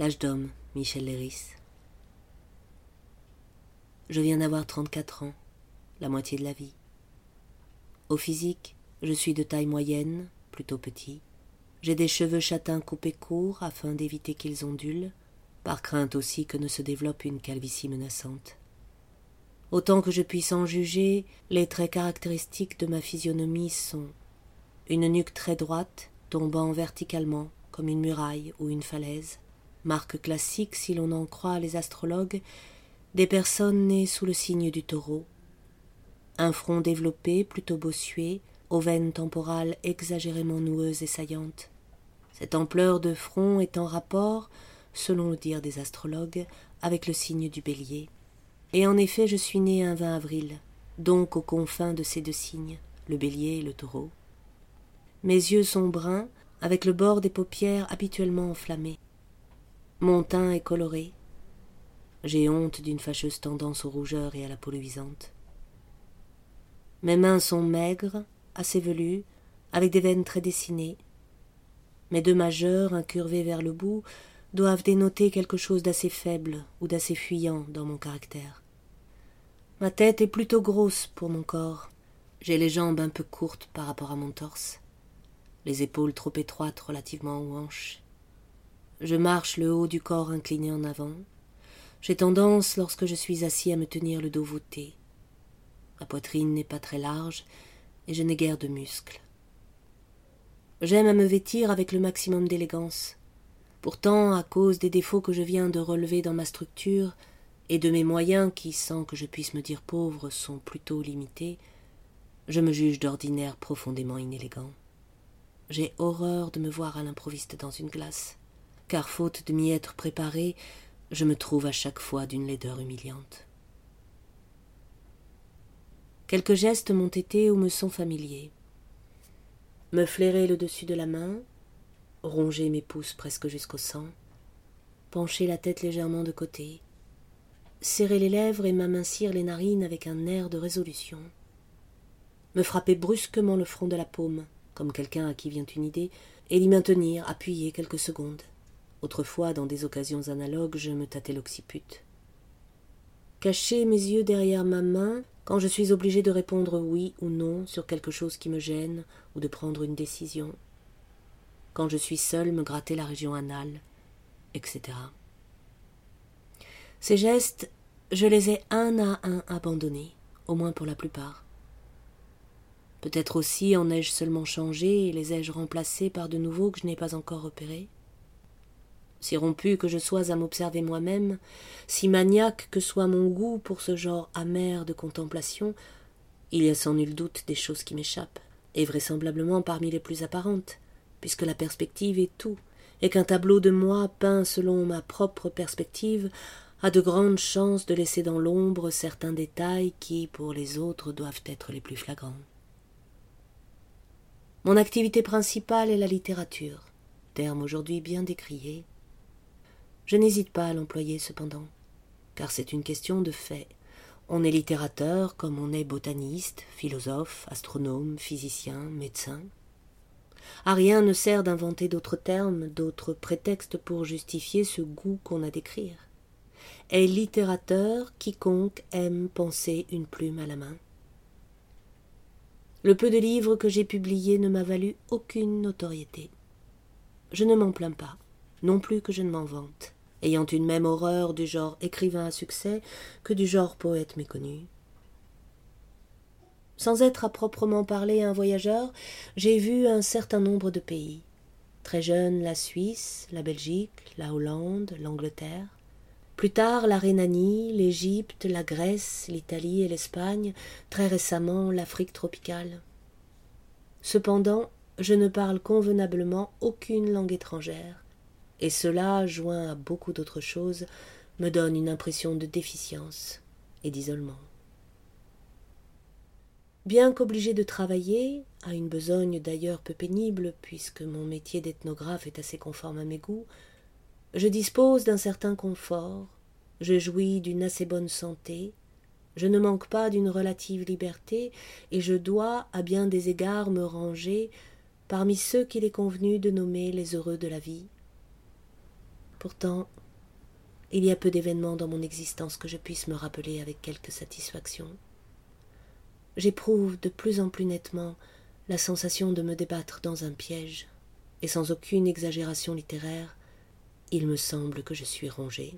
L'âge d'homme, Michel Léris. Je viens d'avoir trente-quatre ans, la moitié de la vie. Au physique, je suis de taille moyenne, plutôt petit. J'ai des cheveux châtains coupés courts afin d'éviter qu'ils ondulent, par crainte aussi que ne se développe une calvitie menaçante. Autant que je puisse en juger, les traits caractéristiques de ma physionomie sont une nuque très droite, tombant verticalement comme une muraille ou une falaise, marque classique, si l'on en croit les astrologues, des personnes nées sous le signe du taureau. Un front développé, plutôt bossué, aux veines temporales exagérément noueuses et saillantes. Cette ampleur de front est en rapport, selon le dire des astrologues, avec le signe du bélier. Et en effet, je suis né un 20 avril, donc aux confins de ces deux signes, le bélier et le taureau. Mes yeux sont bruns, avec le bord des paupières habituellement enflammé. Mon teint est coloré. J'ai honte d'une fâcheuse tendance aux rougeurs et à la peau luisante. Mes mains sont maigres, assez velues, avec des veines très dessinées. Mes deux majeurs, incurvés vers le bout, doivent dénoter quelque chose d'assez faible ou d'assez fuyant dans mon caractère. Ma tête est plutôt grosse pour mon corps. J'ai les jambes un peu courtes par rapport à mon torse, les épaules trop étroites relativement aux hanches, je marche le haut du corps incliné en avant. J'ai tendance, lorsque je suis assis, à me tenir le dos voûté. Ma poitrine n'est pas très large, et je n'ai guère de muscles. J'aime à me vêtir avec le maximum d'élégance. Pourtant, à cause des défauts que je viens de relever dans ma structure, et de mes moyens qui, sans que je puisse me dire pauvre, sont plutôt limités, je me juge d'ordinaire profondément inélégant. J'ai horreur de me voir à l'improviste dans une glace car faute de m'y être préparé, je me trouve à chaque fois d'une laideur humiliante. Quelques gestes m'ont été ou me sont familiers. Me flairer le dessus de la main, ronger mes pouces presque jusqu'au sang, pencher la tête légèrement de côté, serrer les lèvres et m'amincir les narines avec un air de résolution, me frapper brusquement le front de la paume, comme quelqu'un à qui vient une idée, et l'y maintenir appuyé quelques secondes. Autrefois, dans des occasions analogues, je me tâtais l'occiput. Cacher mes yeux derrière ma main quand je suis obligé de répondre oui ou non sur quelque chose qui me gêne ou de prendre une décision. Quand je suis seul, me gratter la région anale, etc. Ces gestes, je les ai un à un abandonnés, au moins pour la plupart. Peut-être aussi en ai-je seulement changé et les ai-je remplacés par de nouveaux que je n'ai pas encore repérés si rompu que je sois à m'observer moi-même, si maniaque que soit mon goût pour ce genre amer de contemplation, il y a sans nul doute des choses qui m'échappent, et vraisemblablement parmi les plus apparentes, puisque la perspective est tout, et qu'un tableau de moi peint selon ma propre perspective a de grandes chances de laisser dans l'ombre certains détails qui, pour les autres, doivent être les plus flagrants. Mon activité principale est la littérature, terme aujourd'hui bien décrié, je n'hésite pas à l'employer cependant, car c'est une question de fait. On est littérateur comme on est botaniste, philosophe, astronome, physicien, médecin. À rien ne sert d'inventer d'autres termes, d'autres prétextes pour justifier ce goût qu'on a d'écrire. Est littérateur quiconque aime penser une plume à la main. Le peu de livres que j'ai publiés ne m'a valu aucune notoriété. Je ne m'en plains pas, non plus que je ne m'en vante ayant une même horreur du genre écrivain à succès que du genre poète méconnu. Sans être à proprement parler un voyageur, j'ai vu un certain nombre de pays. Très jeune, la Suisse, la Belgique, la Hollande, l'Angleterre. Plus tard, la Rhénanie, l'Égypte, la Grèce, l'Italie et l'Espagne, très récemment l'Afrique tropicale. Cependant, je ne parle convenablement aucune langue étrangère, et cela, joint à beaucoup d'autres choses, me donne une impression de déficience et d'isolement. Bien qu'obligé de travailler, à une besogne d'ailleurs peu pénible, puisque mon métier d'ethnographe est assez conforme à mes goûts, je dispose d'un certain confort, je jouis d'une assez bonne santé, je ne manque pas d'une relative liberté, et je dois, à bien des égards, me ranger parmi ceux qu'il est convenu de nommer les heureux de la vie, Pourtant, il y a peu d'événements dans mon existence que je puisse me rappeler avec quelque satisfaction. J'éprouve de plus en plus nettement la sensation de me débattre dans un piège, et sans aucune exagération littéraire, il me semble que je suis rongé.